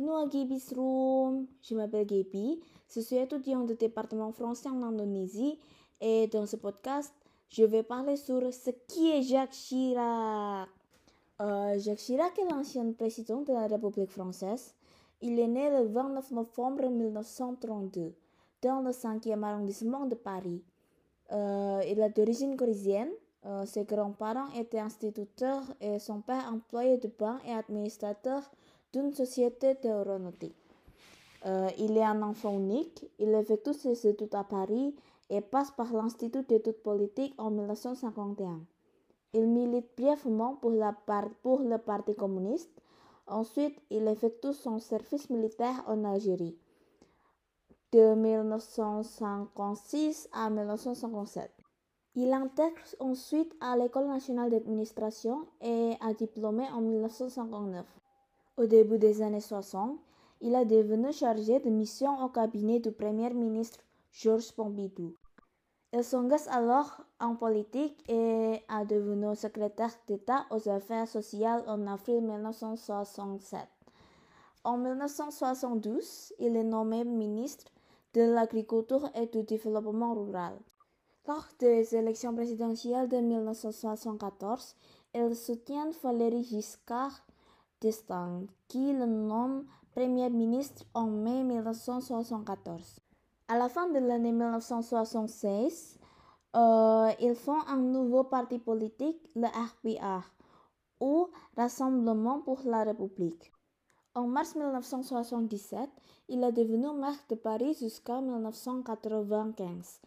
bienvenue à Gaby's Room. Je m'appelle Gaby, je suis étudiante de département français en Indonésie et dans ce podcast, je vais parler sur ce qui est Jacques Chirac. Euh, Jacques Chirac est l'ancien président de la République française. Il est né le 29 novembre 1932 dans le 5e arrondissement de Paris. Euh, il est d'origine corisienne. Euh, ses grands-parents étaient instituteurs et son père employé de banque et administrateur d'une société d'aéronautique. Euh, il est un enfant unique. Il effectue ses études à Paris et passe par l'Institut d'études politiques en 1951. Il milite brièvement pour, pour le Parti communiste. Ensuite, il effectue son service militaire en Algérie de 1956 à 1957. Il intègre ensuite à l'École nationale d'administration et a diplômé en 1959. Au début des années 60, il est devenu chargé de mission au cabinet du Premier ministre Georges Pompidou. Il s'engage alors en politique et a devenu secrétaire d'État aux affaires sociales en avril 1967. En 1972, il est nommé ministre de l'Agriculture et du Développement rural. Lors des élections présidentielles de 1974, il soutient Valéry Giscard qui le nomme Premier ministre en mai 1974. À la fin de l'année 1976, euh, il fonde un nouveau parti politique, le RPA, ou Rassemblement pour la République. En mars 1977, il est devenu maire de Paris jusqu'en 1995.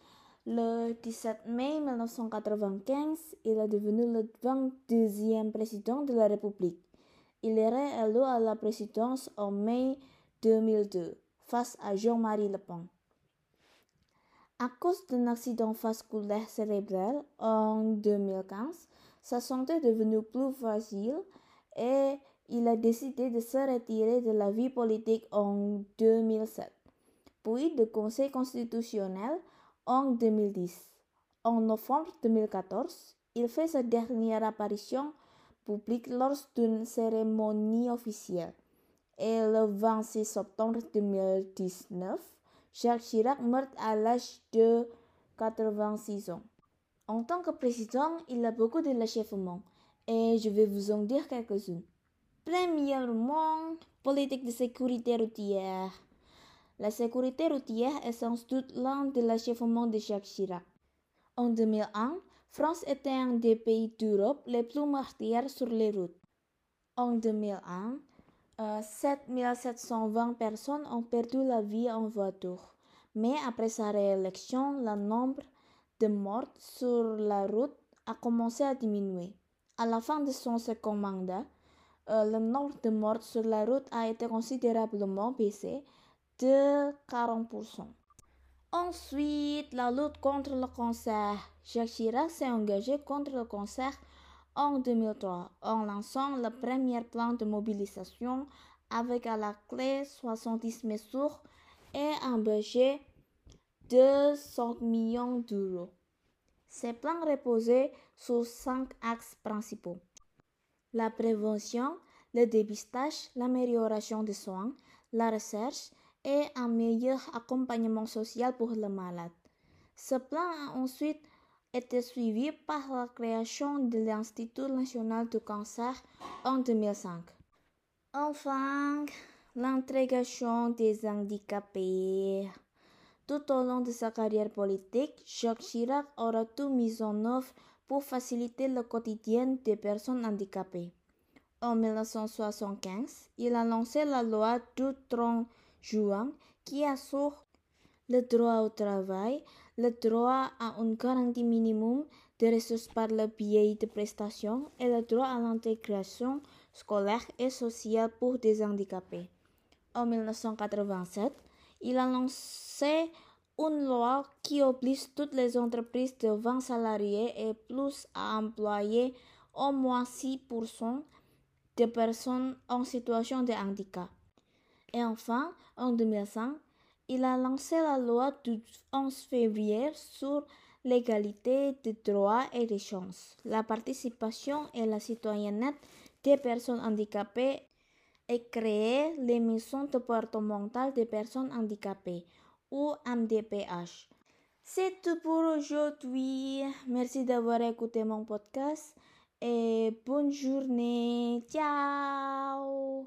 Le 17 mai 1995, il est devenu le 22e président de la République. Il est réélu à la présidence en mai 2002 face à Jean-Marie Le Pen. À cause d'un accident vasculaire cérébral en 2015, sa santé est devenue plus fragile et il a décidé de se retirer de la vie politique en 2007, puis du Conseil constitutionnel en 2010. En novembre 2014, il fait sa dernière apparition publique lors d'une cérémonie officielle. Et le 26 septembre 2019, Jacques Chirac meurt à l'âge de 86 ans. En tant que président, il a beaucoup de l'achèvement et je vais vous en dire quelques-unes. Premièrement, politique de sécurité routière. La sécurité routière est sans doute l'un des achèvements de Jacques Chirac. En 2001, France était un des pays d'Europe les plus meurtriers sur les routes. En 2001, 7720 euh, personnes ont perdu la vie en voiture. Mais après sa réélection, le nombre de morts sur la route a commencé à diminuer. À la fin de son second mandat, euh, le nombre de morts sur la route a été considérablement baissé de 40%. Ensuite, la lutte contre le cancer. Jacques Chirac s'est engagé contre le cancer en 2003 en lançant le premier plan de mobilisation avec à la clé 70 mesures et un budget de 100 millions d'euros. Ces plans reposaient sur cinq axes principaux. La prévention, le dépistage, l'amélioration des soins, la recherche et un meilleur accompagnement social pour le malade. Ce plan a ensuite été suivi par la création de l'Institut national du cancer en 2005. Enfin, l'intégration des handicapés. Tout au long de sa carrière politique, Jacques Chirac aura tout mis en œuvre pour faciliter le quotidien des personnes handicapées. En 1975, il a lancé la loi du 30 juin qui assure le droit au travail, le droit à une garantie minimum de ressources par le biais de prestations et le droit à l'intégration scolaire et sociale pour des handicapés. En 1987, il a lancé une loi qui oblige toutes les entreprises de 20 salariés et plus à employer au moins 6% de personnes en situation de handicap. Et enfin, en 2005, il a lancé la loi du 11 février sur l'égalité des droits et des chances, la participation et la citoyenneté des personnes handicapées et créé les maisons des personnes handicapées, ou MDPH. C'est tout pour aujourd'hui. Merci d'avoir écouté mon podcast et bonne journée. Ciao